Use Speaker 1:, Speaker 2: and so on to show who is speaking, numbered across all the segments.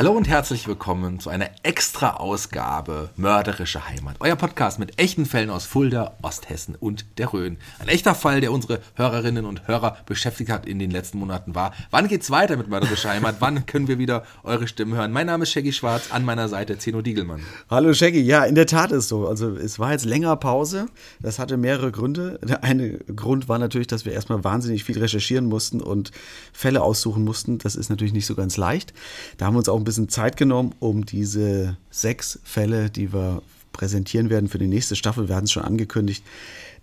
Speaker 1: Hallo und herzlich willkommen zu einer extra Ausgabe Mörderische Heimat. Euer Podcast mit echten Fällen aus Fulda, Osthessen und der Rhön. Ein echter Fall, der unsere Hörerinnen und Hörer beschäftigt hat in den letzten Monaten war. Wann geht's weiter mit Mörderische Heimat? Wann können wir wieder eure Stimmen hören? Mein Name ist Shaggy Schwarz, an meiner Seite Zeno Diegelmann.
Speaker 2: Hallo Shaggy, ja, in der Tat ist so. Also es war jetzt länger Pause. Das hatte mehrere Gründe. Der eine Grund war natürlich, dass wir erstmal wahnsinnig viel recherchieren mussten und Fälle aussuchen mussten. Das ist natürlich nicht so ganz leicht. Da haben wir uns auch ein bisschen Zeit genommen, um diese sechs Fälle, die wir präsentieren werden für die nächste Staffel, wir hatten es schon angekündigt,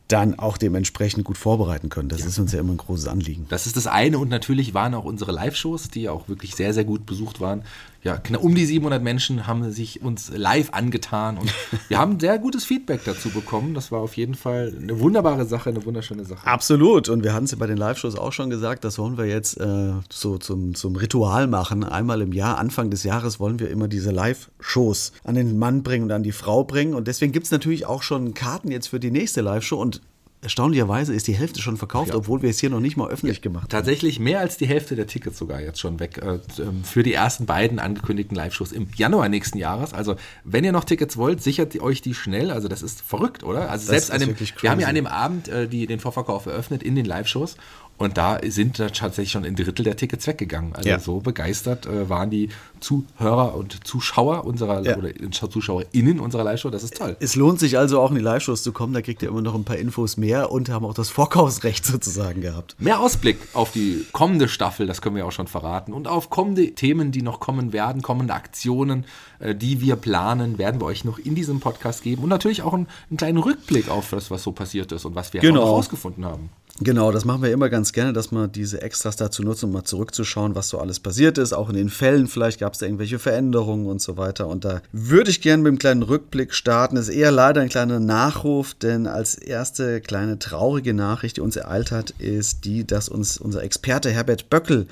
Speaker 2: dann auch dementsprechend gut vorbereiten können. Das ja. ist uns ja immer ein großes Anliegen.
Speaker 1: Das ist das eine und natürlich waren auch unsere Live-Shows, die auch wirklich sehr, sehr gut besucht waren. Ja, um die 700 Menschen haben sich uns live angetan und wir haben sehr gutes Feedback dazu bekommen. Das war auf jeden Fall eine wunderbare Sache, eine wunderschöne Sache.
Speaker 2: Absolut und wir hatten es ja bei den Live-Shows auch schon gesagt, das wollen wir jetzt äh, so zum, zum Ritual machen. Einmal im Jahr, Anfang des Jahres wollen wir immer diese Live-Shows an den Mann bringen und an die Frau bringen und deswegen gibt es natürlich auch schon Karten jetzt für die nächste Live-Show und erstaunlicherweise ist die Hälfte schon verkauft, ja. obwohl wir es hier noch nicht mal öffentlich ja, gemacht haben.
Speaker 1: Tatsächlich mehr als die Hälfte der Tickets sogar jetzt schon weg äh, ähm, für die ersten beiden angekündigten Live-Shows im Januar nächsten Jahres. Also wenn ihr noch Tickets wollt, sichert euch die schnell. Also das ist verrückt, oder? Also das selbst an dem, wir haben ja an dem Abend äh, die, den Vorverkauf eröffnet in den Live-Shows und da sind tatsächlich schon ein Drittel der Tickets weggegangen. Also ja. so begeistert äh, waren die Zuhörer und Zuschauer unserer ja. oder ZuschauerInnen unserer Live-Show. Das ist toll.
Speaker 2: Es lohnt sich also auch in die Live-Shows zu kommen. Da kriegt ihr immer noch ein paar Infos mehr und haben auch das Vorkaufsrecht sozusagen gehabt.
Speaker 1: Mehr Ausblick auf die kommende Staffel, das können wir auch schon verraten. Und auf kommende Themen, die noch kommen werden, kommende Aktionen, äh, die wir planen, werden wir euch noch in diesem Podcast geben. Und natürlich auch einen, einen kleinen Rückblick auf das, was so passiert ist und was wir
Speaker 2: genau.
Speaker 1: herausgefunden haben.
Speaker 2: Genau, das machen wir immer ganz gerne, dass man diese Extras dazu nutzt, um mal zurückzuschauen, was so alles passiert ist. Auch in den Fällen, vielleicht gab es da irgendwelche Veränderungen und so weiter. Und da würde ich gerne mit einem kleinen Rückblick starten. Das ist eher leider ein kleiner Nachruf, denn als erste kleine traurige Nachricht, die uns ereilt hat, ist die, dass uns unser Experte Herbert Böckel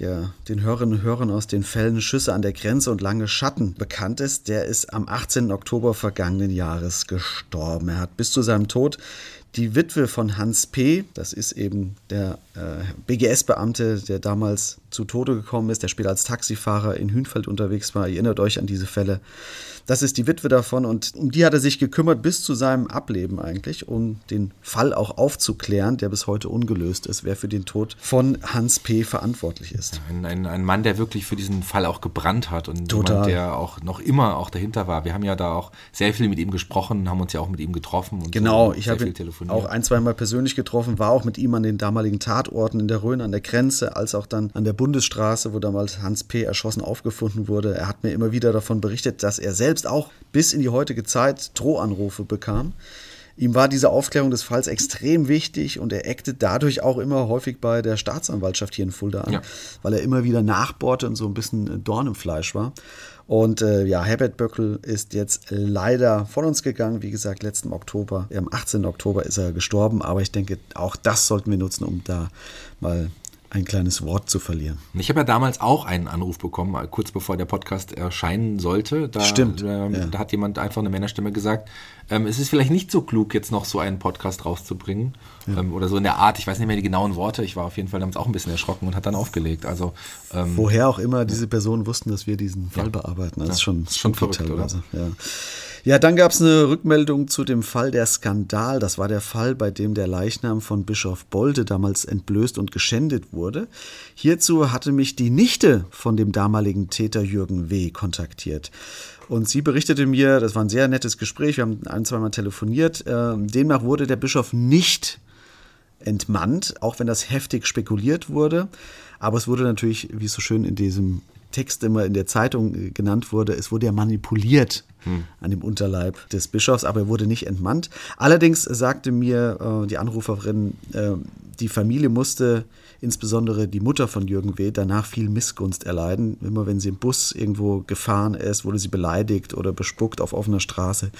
Speaker 2: der den Hörerinnen und Hörern aus den Fällen Schüsse an der Grenze und lange Schatten bekannt ist, der ist am 18. Oktober vergangenen Jahres gestorben. Er hat bis zu seinem Tod die Witwe von Hans P., das ist eben der äh, BGS-Beamte, der damals zu Tode gekommen ist, der später als Taxifahrer in Hünfeld unterwegs war. Ihr erinnert euch an diese Fälle. Das ist die Witwe davon und um die hat er sich gekümmert bis zu seinem Ableben eigentlich, um den Fall auch aufzuklären, der bis heute ungelöst ist, wer für den Tod von Hans P. verantwortlich ist.
Speaker 1: Ein, ein, ein Mann, der wirklich für diesen Fall auch gebrannt hat und Total. jemand, der auch noch immer auch dahinter war. Wir haben ja da auch sehr viel mit ihm gesprochen, haben uns ja auch mit ihm getroffen.
Speaker 2: genau, so ich habe ihn auch ein, zwei Mal persönlich getroffen, war auch mit ihm an den damaligen Tatorten in der Rhön an der Grenze, als auch dann an der Bundesstraße, wo damals Hans P. erschossen aufgefunden wurde. Er hat mir immer wieder davon berichtet, dass er selbst selbst auch bis in die heutige Zeit Drohanrufe bekam. Ihm war diese Aufklärung des Falls extrem wichtig und er eckte dadurch auch immer häufig bei der Staatsanwaltschaft hier in Fulda an, ja. weil er immer wieder nachbohrte und so ein bisschen Dorn im Fleisch war. Und äh, ja, Herbert Böckel ist jetzt leider von uns gegangen. Wie gesagt, letzten Oktober, am 18. Oktober ist er gestorben. Aber ich denke, auch das sollten wir nutzen, um da mal ein kleines Wort zu verlieren.
Speaker 1: Ich habe ja damals auch einen Anruf bekommen, kurz bevor der Podcast erscheinen sollte. Da,
Speaker 2: Stimmt.
Speaker 1: Ähm, ja. Da hat jemand einfach eine Männerstimme gesagt, ähm, es ist vielleicht nicht so klug, jetzt noch so einen Podcast rauszubringen. Ja. Ähm, oder so in der Art. Ich weiß nicht mehr die genauen Worte. Ich war auf jeden Fall damals auch ein bisschen erschrocken und hat dann aufgelegt. Also,
Speaker 2: ähm, Woher auch immer diese Personen wussten, dass wir diesen Fall bearbeiten. Das ist schon,
Speaker 1: das ist schon verrückt,
Speaker 2: teilweise. Oder? Ja. Ja, dann gab es eine Rückmeldung zu dem Fall der Skandal. Das war der Fall, bei dem der Leichnam von Bischof Bolte damals entblößt und geschändet wurde. Hierzu hatte mich die Nichte von dem damaligen Täter Jürgen W. kontaktiert. Und sie berichtete mir, das war ein sehr nettes Gespräch, wir haben ein, zweimal telefoniert, äh, demnach wurde der Bischof nicht entmannt, auch wenn das heftig spekuliert wurde. Aber es wurde natürlich, wie es so schön in diesem Text immer in der Zeitung äh, genannt wurde, es wurde ja manipuliert hm. an dem Unterleib des Bischofs, aber er wurde nicht entmannt. Allerdings sagte mir äh, die Anruferin, äh, die Familie musste insbesondere die Mutter von Jürgen W. danach viel Missgunst erleiden. Immer wenn sie im Bus irgendwo gefahren ist, wurde sie beleidigt oder bespuckt auf offener Straße.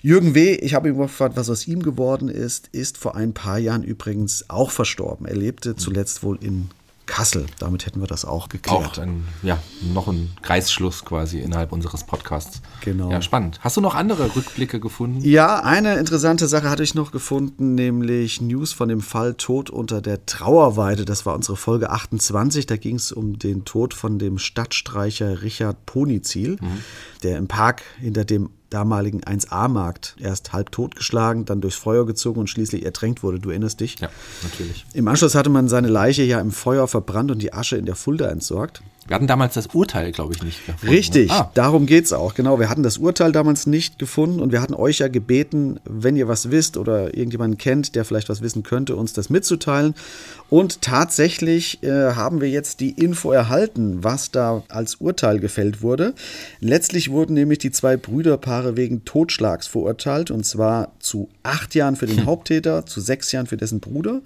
Speaker 2: Jürgen W., ich habe ihn gefragt, was aus ihm geworden ist, ist vor ein paar Jahren übrigens auch verstorben. Er lebte zuletzt wohl in Kassel. Damit hätten wir das auch geklärt.
Speaker 1: Auch ein, ja, noch ein Kreisschluss quasi innerhalb unseres Podcasts.
Speaker 2: Genau.
Speaker 1: Ja, spannend. Hast du noch andere Rückblicke gefunden?
Speaker 2: Ja, eine interessante Sache hatte ich noch gefunden, nämlich News von dem Fall Tod unter der Trauerweide. Das war unsere Folge 28. Da ging es um den Tod von dem Stadtstreicher Richard Ponizil, mhm. der im Park hinter dem damaligen 1A-Markt erst halb totgeschlagen, dann durchs Feuer gezogen und schließlich ertränkt wurde. Du erinnerst dich?
Speaker 1: Ja, natürlich.
Speaker 2: Im Anschluss hatte man seine Leiche ja im Feuer verbrannt und die Asche in der Fulda entsorgt.
Speaker 1: Wir hatten damals das Urteil, glaube ich, nicht
Speaker 2: gefunden. Richtig, ah. darum geht es auch. Genau, wir hatten das Urteil damals nicht gefunden und wir hatten euch ja gebeten, wenn ihr was wisst oder irgendjemanden kennt, der vielleicht was wissen könnte, uns das mitzuteilen. Und tatsächlich äh, haben wir jetzt die Info erhalten, was da als Urteil gefällt wurde. Letztlich wurden nämlich die zwei Brüderpaare wegen Totschlags verurteilt und zwar zu acht Jahren für den Haupttäter, zu sechs Jahren für dessen Bruder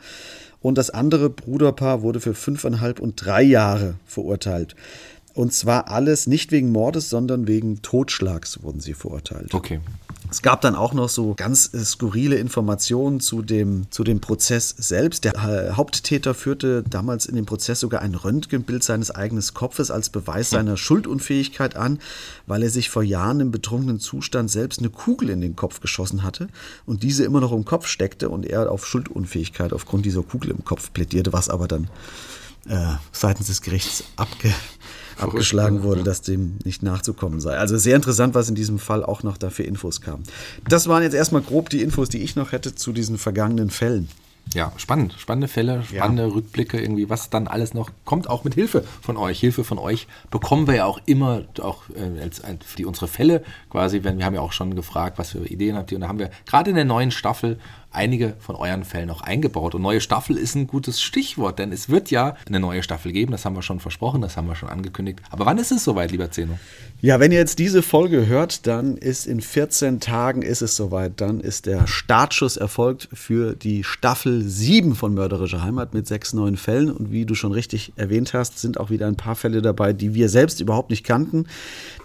Speaker 2: und das andere Bruderpaar wurde für fünfeinhalb und drei Jahre verurteilt. Und zwar alles nicht wegen Mordes, sondern wegen Totschlags wurden sie verurteilt.
Speaker 1: Okay.
Speaker 2: Es gab dann auch noch so ganz äh, skurrile Informationen zu dem, zu dem Prozess selbst. Der äh, Haupttäter führte damals in dem Prozess sogar ein Röntgenbild seines eigenen Kopfes als Beweis hm. seiner Schuldunfähigkeit an, weil er sich vor Jahren im betrunkenen Zustand selbst eine Kugel in den Kopf geschossen hatte und diese immer noch im Kopf steckte und er auf Schuldunfähigkeit aufgrund dieser Kugel im Kopf plädierte, was aber dann äh, seitens des Gerichts abge abgeschlagen wurde, dass dem nicht nachzukommen sei. Also sehr interessant, was in diesem Fall auch noch da für Infos kam. Das waren jetzt erstmal grob die Infos, die ich noch hätte zu diesen vergangenen Fällen.
Speaker 1: Ja, spannend. Spannende Fälle, spannende ja. Rückblicke, irgendwie, was dann alles noch kommt, auch mit Hilfe von euch. Hilfe von euch bekommen wir ja auch immer, auch äh, als, für die, unsere Fälle quasi, wenn wir haben ja auch schon gefragt, was für Ideen habt ihr. Und da haben wir gerade in der neuen Staffel einige von euren Fällen auch eingebaut. Und neue Staffel ist ein gutes Stichwort, denn es wird ja eine neue Staffel geben, das haben wir schon versprochen, das haben wir schon angekündigt. Aber wann ist es soweit, lieber Zeno?
Speaker 2: Ja, wenn ihr jetzt diese Folge hört, dann ist in 14 Tagen ist es soweit. Dann ist der Startschuss erfolgt für die Staffel 7 von Mörderische Heimat mit sechs neuen Fällen. Und wie du schon richtig erwähnt hast, sind auch wieder ein paar Fälle dabei, die wir selbst überhaupt nicht kannten.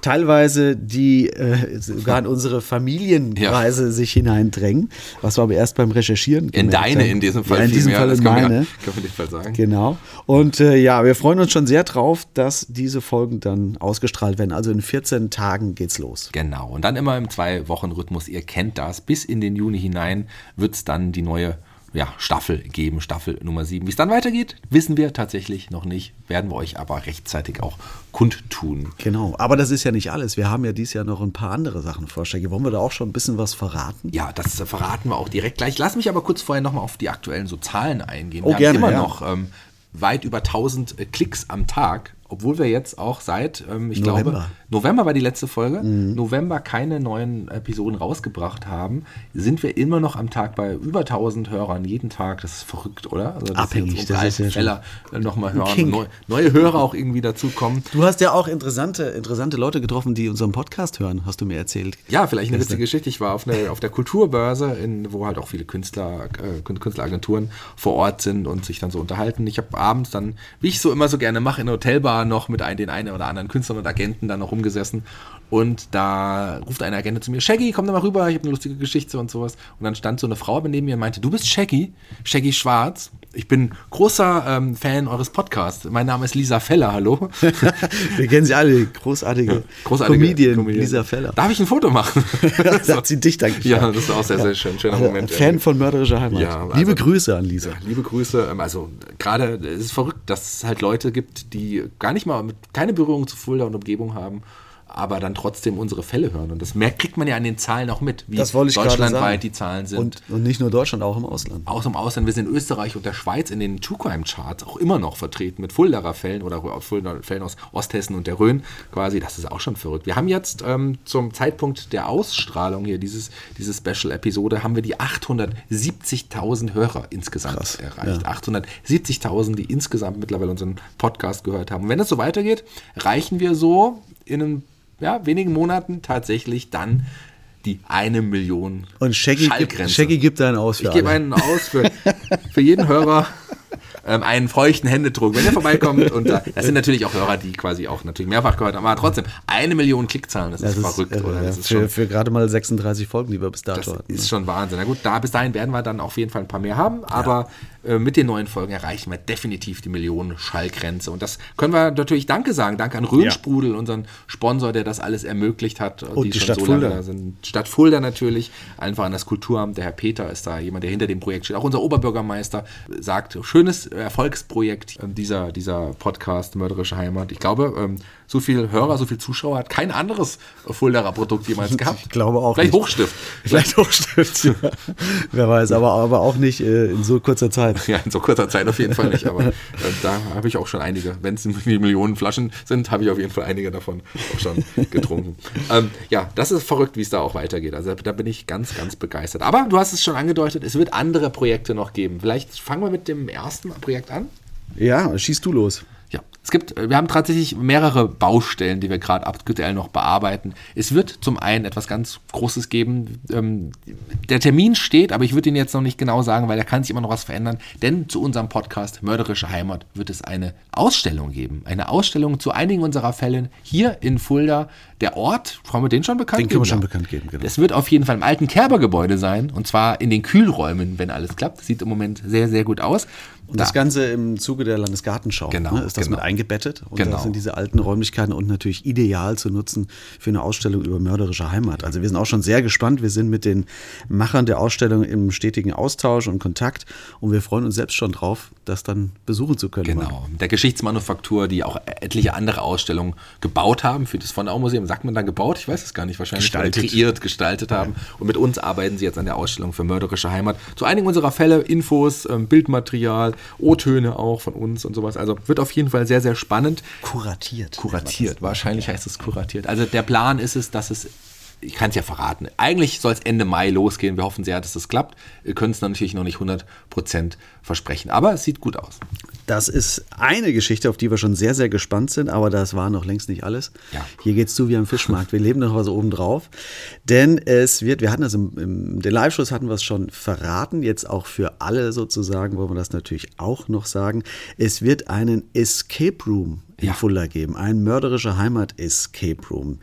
Speaker 2: Teilweise, die äh, sogar in unsere Familienkreise ja. sich hineindrängen, was wir aber erst beim Recherchieren.
Speaker 1: In deine in diesem Fall.
Speaker 2: Ja, in diesem Fall in meine.
Speaker 1: Kann man nicht mal sagen.
Speaker 2: Genau. Und äh, ja, wir freuen uns schon sehr drauf, dass diese Folgen dann ausgestrahlt werden. Also in 14 Tagen geht's los.
Speaker 1: Genau. Und dann immer im Zwei-Wochen-Rhythmus. Ihr kennt das. Bis in den Juni hinein wird es dann die neue ja, Staffel geben, Staffel Nummer 7. Wie es dann weitergeht, wissen wir tatsächlich noch nicht, werden wir euch aber rechtzeitig auch kundtun.
Speaker 2: Genau, aber das ist ja nicht alles. Wir haben ja dieses Jahr noch ein paar andere Sachen vorstellen. Wollen wir da auch schon ein bisschen was verraten?
Speaker 1: Ja, das verraten wir auch direkt gleich. Lass mich aber kurz vorher nochmal auf die aktuellen so Zahlen eingehen.
Speaker 2: Oh, wir gerne,
Speaker 1: haben immer
Speaker 2: ja.
Speaker 1: noch ähm, weit über 1000 äh, Klicks am Tag obwohl wir jetzt auch seit, ähm, ich November. glaube, November war die letzte Folge, mhm. November keine neuen Episoden rausgebracht haben, sind wir immer noch am Tag bei über 1000 Hörern jeden Tag. Das ist verrückt, oder?
Speaker 2: Also, dass Abhängig, jetzt das ist ja
Speaker 1: Feller äh, nochmal hören, neu, neue Hörer auch irgendwie dazukommen.
Speaker 2: Du hast ja auch interessante, interessante Leute getroffen, die unseren Podcast hören, hast du mir erzählt.
Speaker 1: Ja, vielleicht eine witzige Geschichte. Ich war auf, eine, auf der Kulturbörse, in, wo halt auch viele Künstler, äh, Künstleragenturen vor Ort sind und sich dann so unterhalten. Ich habe abends dann, wie ich so immer so gerne mache, in der Hotelbar noch mit ein, den einen oder anderen Künstlern und Agenten dann noch rumgesessen. Und da ruft eine Agent zu mir, Shaggy, komm da mal rüber, ich habe eine lustige Geschichte und sowas. Und dann stand so eine Frau neben mir und meinte, du bist Shaggy, Shaggy Schwarz. Ich bin großer ähm, Fan eures Podcasts. Mein Name ist Lisa Feller, hallo.
Speaker 2: Wir kennen sie alle, großartige, ja, großartige Comedian, Comedian, Lisa Feller.
Speaker 1: Darf ich ein Foto machen?
Speaker 2: das hat sie dich dann
Speaker 1: Ja, das war auch sehr, sehr schön. Schöner also, Moment.
Speaker 2: Fan von Mörderischer Heimat. Ja, also, liebe Grüße an Lisa.
Speaker 1: liebe Grüße. Ähm, also gerade, es ist verrückt, dass es halt Leute gibt, die gar nicht mal, keine Berührung zu Fulda und Umgebung haben aber dann trotzdem unsere Fälle hören. Und das merkt, kriegt man ja an den Zahlen auch mit,
Speaker 2: wie deutschlandweit
Speaker 1: die Zahlen sind.
Speaker 2: Und, und, nicht nur Deutschland, auch im Ausland.
Speaker 1: Auch im Ausland. Wir sind in Österreich und der Schweiz in den True Crime Charts auch immer noch vertreten mit Fuldaer Fällen oder Fuldaer Fällen aus Osthessen und der Rhön quasi. Das ist auch schon verrückt. Wir haben jetzt ähm, zum Zeitpunkt der Ausstrahlung hier dieses, diese Special-Episode haben wir die 870.000 Hörer insgesamt Krass, erreicht. Ja. 870.000, die insgesamt mittlerweile unseren Podcast gehört haben. Und wenn es so weitergeht, reichen wir so in einem ja, wenigen Monaten tatsächlich dann die eine Million
Speaker 2: Und Shaggy, Shaggy gibt einen aus
Speaker 1: für Ich gebe einen aus für, für jeden Hörer ähm, einen feuchten Händedruck, wenn ihr vorbeikommt. Und da, das sind natürlich auch Hörer, die quasi auch natürlich mehrfach gehört haben, aber trotzdem eine Million Klickzahlen, das, das ist, verrückt,
Speaker 2: ist,
Speaker 1: oder?
Speaker 2: Das
Speaker 1: ist
Speaker 2: für, schon, für gerade mal 36 Folgen, die wir bis dato
Speaker 1: das
Speaker 2: hatten.
Speaker 1: Das ist schon Wahnsinn. Na gut, da bis dahin werden wir dann auf jeden Fall ein paar mehr haben, aber ja. Äh, mit den neuen Folgen erreichen wir definitiv die Millionen Schallgrenze. Und das können wir natürlich Danke sagen. Danke an Röhnsprudel, ja. unseren Sponsor, der das alles ermöglicht hat.
Speaker 2: Und die, die Stadt so Fulda.
Speaker 1: sind. Stadt Fulda natürlich, einfach an das Kulturamt. Der Herr Peter ist da jemand, der hinter dem Projekt steht. Auch unser Oberbürgermeister sagt, schönes Erfolgsprojekt Projekt, ähm, dieser, dieser Podcast Mörderische Heimat. Ich glaube, ähm, so viel Hörer, so viel Zuschauer hat kein anderes Fuldaer Produkt jemals gehabt.
Speaker 2: Ich glaube auch
Speaker 1: Vielleicht nicht. Hochstift.
Speaker 2: Vielleicht Hochstift, ja. Wer weiß, aber, aber auch nicht äh, in so kurzer Zeit.
Speaker 1: Ja, in so kurzer Zeit auf jeden Fall nicht, aber äh, da habe ich auch schon einige. Wenn es Millionen Flaschen sind, habe ich auf jeden Fall einige davon auch schon getrunken. ähm, ja, das ist verrückt, wie es da auch weitergeht. Also da bin ich ganz, ganz begeistert. Aber du hast es schon angedeutet, es wird andere Projekte noch geben. Vielleicht fangen wir mit dem ersten Projekt an.
Speaker 2: Ja, schießt du los.
Speaker 1: Es gibt, wir haben tatsächlich mehrere Baustellen, die wir gerade aktuell noch bearbeiten. Es wird zum einen etwas ganz Großes geben. Ähm, der Termin steht, aber ich würde ihn jetzt noch nicht genau sagen, weil da kann sich immer noch was verändern. Denn zu unserem Podcast Mörderische Heimat wird es eine Ausstellung geben. Eine Ausstellung zu einigen unserer Fällen hier in Fulda. Der Ort, haben wir den schon bekannt
Speaker 2: Den
Speaker 1: können
Speaker 2: wir schon bekannt geben,
Speaker 1: genau. Es wird auf jeden Fall im alten Kerbergebäude sein und zwar in den Kühlräumen, wenn alles klappt. Sieht im Moment sehr, sehr gut aus.
Speaker 2: Und da. das Ganze im Zuge der Landesgartenschau
Speaker 1: genau, ne,
Speaker 2: ist das
Speaker 1: genau.
Speaker 2: mit eingebettet. Und
Speaker 1: genau.
Speaker 2: das sind diese alten Räumlichkeiten und natürlich ideal zu nutzen für eine Ausstellung über mörderische Heimat. Also wir sind auch schon sehr gespannt. Wir sind mit den Machern der Ausstellung im stetigen Austausch und Kontakt und wir freuen uns selbst schon drauf, das dann besuchen zu können.
Speaker 1: Genau. Mit der Geschichtsmanufaktur, die auch etliche andere Ausstellungen gebaut haben. Für das von Museum sagt man dann gebaut? Ich weiß es gar nicht. Wahrscheinlich
Speaker 2: gestaltet.
Speaker 1: kreiert, gestaltet haben. Ja. Und mit uns arbeiten sie jetzt an der Ausstellung für mörderische Heimat. Zu einigen unserer Fälle Infos, ähm, Bildmaterial, O-Töne auch von uns und sowas. Also wird auf jeden Fall sehr, sehr spannend.
Speaker 2: Kuratiert.
Speaker 1: Kuratiert, wahrscheinlich heißt es kuratiert. Also der Plan ist es, dass es ich kann es ja verraten. Eigentlich soll es Ende Mai losgehen. Wir hoffen sehr, dass das klappt. Wir können es natürlich noch nicht 100% versprechen, aber es sieht gut aus.
Speaker 2: Das ist eine Geschichte, auf die wir schon sehr, sehr gespannt sind, aber das war noch längst nicht alles.
Speaker 1: Ja.
Speaker 2: Hier geht es zu wie am Fischmarkt. Wir leben noch was oben drauf. Denn es wird, wir hatten das im, im den Live-Schuss hatten wir es schon verraten, jetzt auch für alle sozusagen, wollen wir das natürlich auch noch sagen. Es wird einen Escape Room in ja. Fulda geben, ein mörderischer Heimat-Escape Room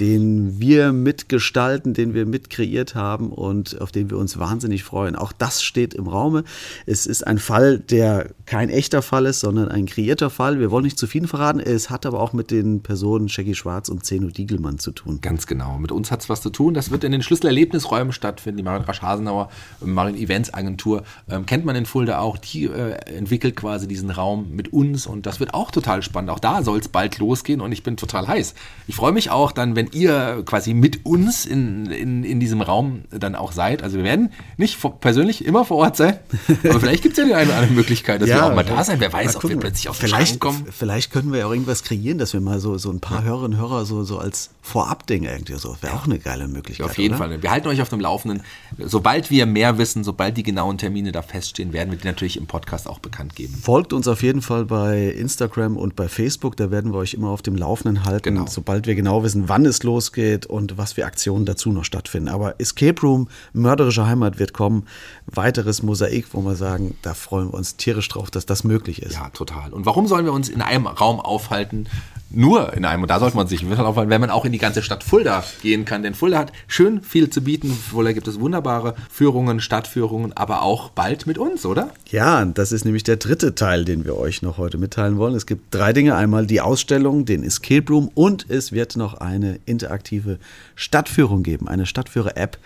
Speaker 2: den wir mitgestalten, den wir mitkreiert haben und auf den wir uns wahnsinnig freuen. Auch das steht im Raume. Es ist ein Fall, der kein echter Fall ist, sondern ein kreierter Fall. Wir wollen nicht zu viel verraten. Es hat aber auch mit den Personen Shaggy Schwarz und Zeno Diegelmann zu tun.
Speaker 1: Ganz genau. Mit uns hat es was zu tun. Das wird in den Schlüsselerlebnisräumen stattfinden. Die Marin Rasch-Hasenauer Marin Events Agentur ähm, kennt man in Fulda auch. Die äh, entwickelt quasi diesen Raum mit uns und das wird auch total spannend. Auch da soll es bald losgehen und ich bin total heiß. Ich freue mich auch dann, wenn wenn ihr quasi mit uns in, in, in diesem Raum dann auch seid. Also wir werden nicht persönlich immer vor Ort sein, aber vielleicht gibt es ja die eine oder andere Möglichkeit, dass ja, wir auch mal da sein. Wer weiß, ob wir plötzlich auf den
Speaker 2: vielleicht, kommen. Vielleicht können wir ja auch irgendwas kreieren, dass wir mal so, so ein paar ja. Hörerinnen und Hörer so, so als Vorabding irgendwie so. Wäre auch eine geile Möglichkeit.
Speaker 1: Auf jeden oder? Fall. Wir halten euch auf dem Laufenden. Sobald wir mehr wissen, sobald die genauen Termine da feststehen, werden wir die natürlich im Podcast auch bekannt geben.
Speaker 2: Folgt uns auf jeden Fall bei Instagram und bei Facebook. Da werden wir euch immer auf dem Laufenden halten, genau. sobald wir genau wissen, wann es losgeht und was für Aktionen dazu noch stattfinden. Aber Escape Room, mörderische Heimat wird kommen. Weiteres Mosaik, wo wir sagen, da freuen wir uns tierisch drauf, dass das möglich ist.
Speaker 1: Ja, total. Und warum sollen wir uns in einem Raum aufhalten? Nur in einem, und da sollte man sich aufhalten, wenn man auch in die ganze Stadt Fulda gehen kann. Denn Fulda hat schön viel zu bieten. Fulda gibt es wunderbare Führungen, Stadtführungen, aber auch bald mit uns, oder?
Speaker 2: Ja, das ist nämlich der dritte Teil, den wir euch noch heute mitteilen wollen. Es gibt drei Dinge. Einmal die Ausstellung, den Escape Room und es wird noch eine interaktive Stadtführung geben, eine Stadtführer-App,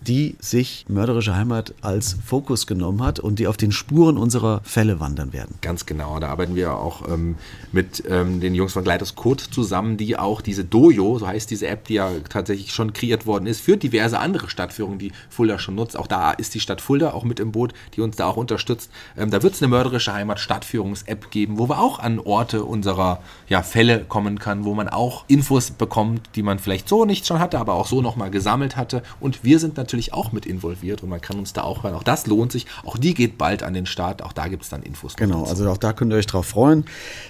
Speaker 2: die sich Mörderische Heimat als Fokus genommen hat und die auf den Spuren unserer Fälle wandern werden.
Speaker 1: Ganz genau. Da arbeiten wir auch ähm, mit ähm, den Jungs von Gleitos Code zusammen, die auch diese Dojo, so heißt diese App, die ja tatsächlich schon kreiert worden ist, für diverse andere Stadtführungen, die Fulda schon nutzt. Auch da ist die Stadt Fulda auch mit im Boot, die uns da auch unterstützt. Ähm, da wird es eine Mörderische Heimat Stadtführungs-App geben, wo wir auch an Orte unserer ja, Fälle kommen kann, wo man auch Infos bekommt, die man vielleicht so nicht schon hatte, aber auch so nochmal gesammelt hatte. Und wir sind natürlich natürlich auch mit involviert und man kann uns da auch hören. Auch das lohnt sich. Auch die geht bald an den Start. Auch da gibt es dann Infos.
Speaker 2: Genau, also auch da könnt ihr euch drauf freuen.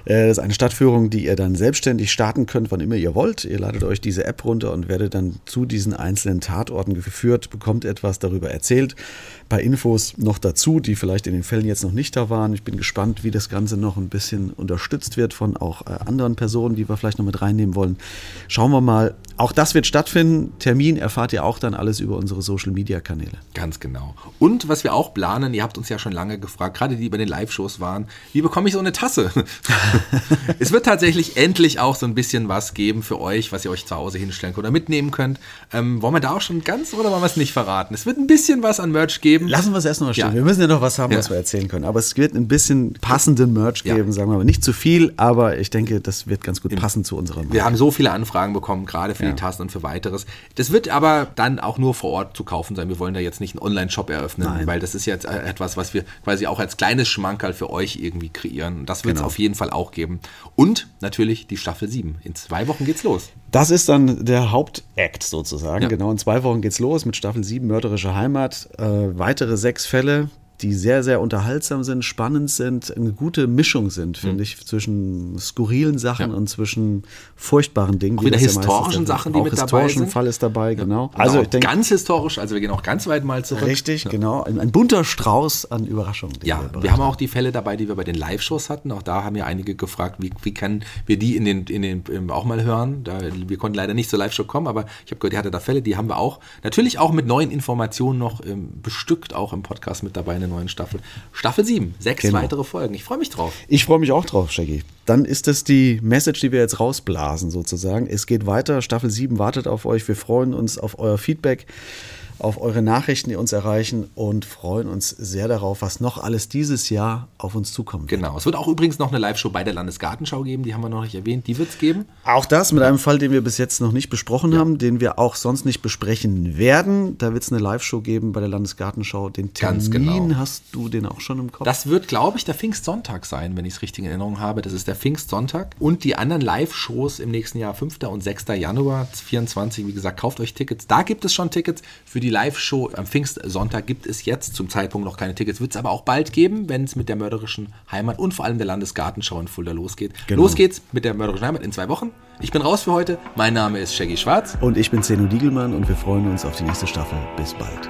Speaker 2: Äh, das ist eine Stadtführung, die ihr dann selbstständig starten könnt, wann immer ihr wollt. Ihr ladet euch diese App runter und werdet dann zu diesen einzelnen Tatorten geführt, bekommt etwas darüber erzählt. Ein paar Infos noch dazu, die vielleicht in den Fällen jetzt noch nicht da waren. Ich bin gespannt, wie das Ganze noch ein bisschen unterstützt wird von auch äh, anderen Personen, die wir vielleicht noch mit reinnehmen wollen. Schauen wir mal. Auch das wird stattfinden. Termin erfahrt ihr auch dann alles über unsere Social Media Kanäle.
Speaker 1: Ganz genau. Und was wir auch planen, ihr habt uns ja schon lange gefragt, gerade die bei den Live-Shows waren, wie bekomme ich so eine Tasse? es wird tatsächlich endlich auch so ein bisschen was geben für euch, was ihr euch zu Hause hinstellen könnt oder mitnehmen könnt. Ähm, wollen wir da auch schon ganz oder wollen wir es nicht verraten? Es wird ein bisschen was an Merch geben.
Speaker 2: Lassen wir es erst noch mal stehen. Ja. Wir müssen ja noch was haben, ja. was wir erzählen können. Aber es wird ein bisschen passenden Merch geben, ja. sagen wir mal. Nicht zu viel, aber ich denke, das wird ganz gut passen zu unserer
Speaker 1: Marke. Wir haben so viele Anfragen bekommen, gerade für die Tassen und für weiteres. Das wird aber dann auch nur vor Ort zu kaufen sein. Wir wollen da jetzt nicht einen Online-Shop eröffnen, Nein. weil das ist jetzt äh, etwas, was wir quasi auch als kleines Schmankerl für euch irgendwie kreieren. Das wird es genau. auf jeden Fall auch geben. Und natürlich die Staffel 7. In zwei Wochen geht's los.
Speaker 2: Das ist dann der Hauptakt sozusagen. Ja. Genau, in zwei Wochen geht's los mit Staffel 7 Mörderische Heimat. Äh, weitere sechs Fälle, die sehr, sehr unterhaltsam sind, spannend sind, eine gute Mischung sind, finde mhm. ich, zwischen skurrilen Sachen ja. und zwischen furchtbaren Dingen.
Speaker 1: Auch wieder historischen ja Sachen, die auch mit dabei sind.
Speaker 2: Fall ist dabei, ja. genau.
Speaker 1: Also ich denke, ganz historisch, also wir gehen auch ganz weit mal zurück.
Speaker 2: Richtig, genau. Ein, ein, bunter Strauß an Überraschungen.
Speaker 1: Ja, wir, wir, haben auch die Fälle dabei, die wir bei den Live-Shows hatten. Auch da haben ja einige gefragt, wie, wie können wir die in den, in den auch mal hören. Da, wir konnten leider nicht zur Live-Show kommen, aber ich habe gehört, die hatte da Fälle, die haben wir auch. Natürlich auch mit neuen Informationen noch ähm, bestückt, auch im Podcast mit dabei der neuen Staffel. Staffel 7, sechs genau. weitere Folgen. Ich freue mich drauf.
Speaker 2: Ich freue mich auch drauf, Shaggy. Dann ist das die Message, die wir jetzt rausblasen sozusagen. Es geht weiter. Staffel 7 wartet auf euch. Wir freuen uns auf euer Feedback auf eure Nachrichten, die uns erreichen und freuen uns sehr darauf, was noch alles dieses Jahr auf uns zukommt.
Speaker 1: Genau. Es wird auch übrigens noch eine Live-Show bei der Landesgartenschau geben, die haben wir noch nicht erwähnt. Die wird es geben.
Speaker 2: Auch das mit einem Fall, den wir bis jetzt noch nicht besprochen ja. haben, den wir auch sonst nicht besprechen werden. Da wird es eine Live-Show geben bei der Landesgartenschau. Den Termin genau. hast du den auch schon im Kopf?
Speaker 1: Das wird, glaube ich, der Pfingstsonntag sein, wenn ich es richtig in Erinnerung habe. Das ist der Pfingstsonntag. Und die anderen Live-Shows im nächsten Jahr, 5. und 6. Januar 2024, wie gesagt, kauft euch Tickets. Da gibt es schon Tickets für die die Live-Show am Pfingstsonntag gibt es jetzt zum Zeitpunkt noch keine Tickets, wird es aber auch bald geben, wenn es mit der mörderischen Heimat und vor allem der Landesgartenschau in Fulda losgeht. Genau. Los geht's mit der mörderischen Heimat in zwei Wochen. Ich bin raus für heute. Mein Name ist Shaggy Schwarz.
Speaker 2: Und ich bin Zeno Diegelmann und wir freuen uns auf die nächste Staffel. Bis bald.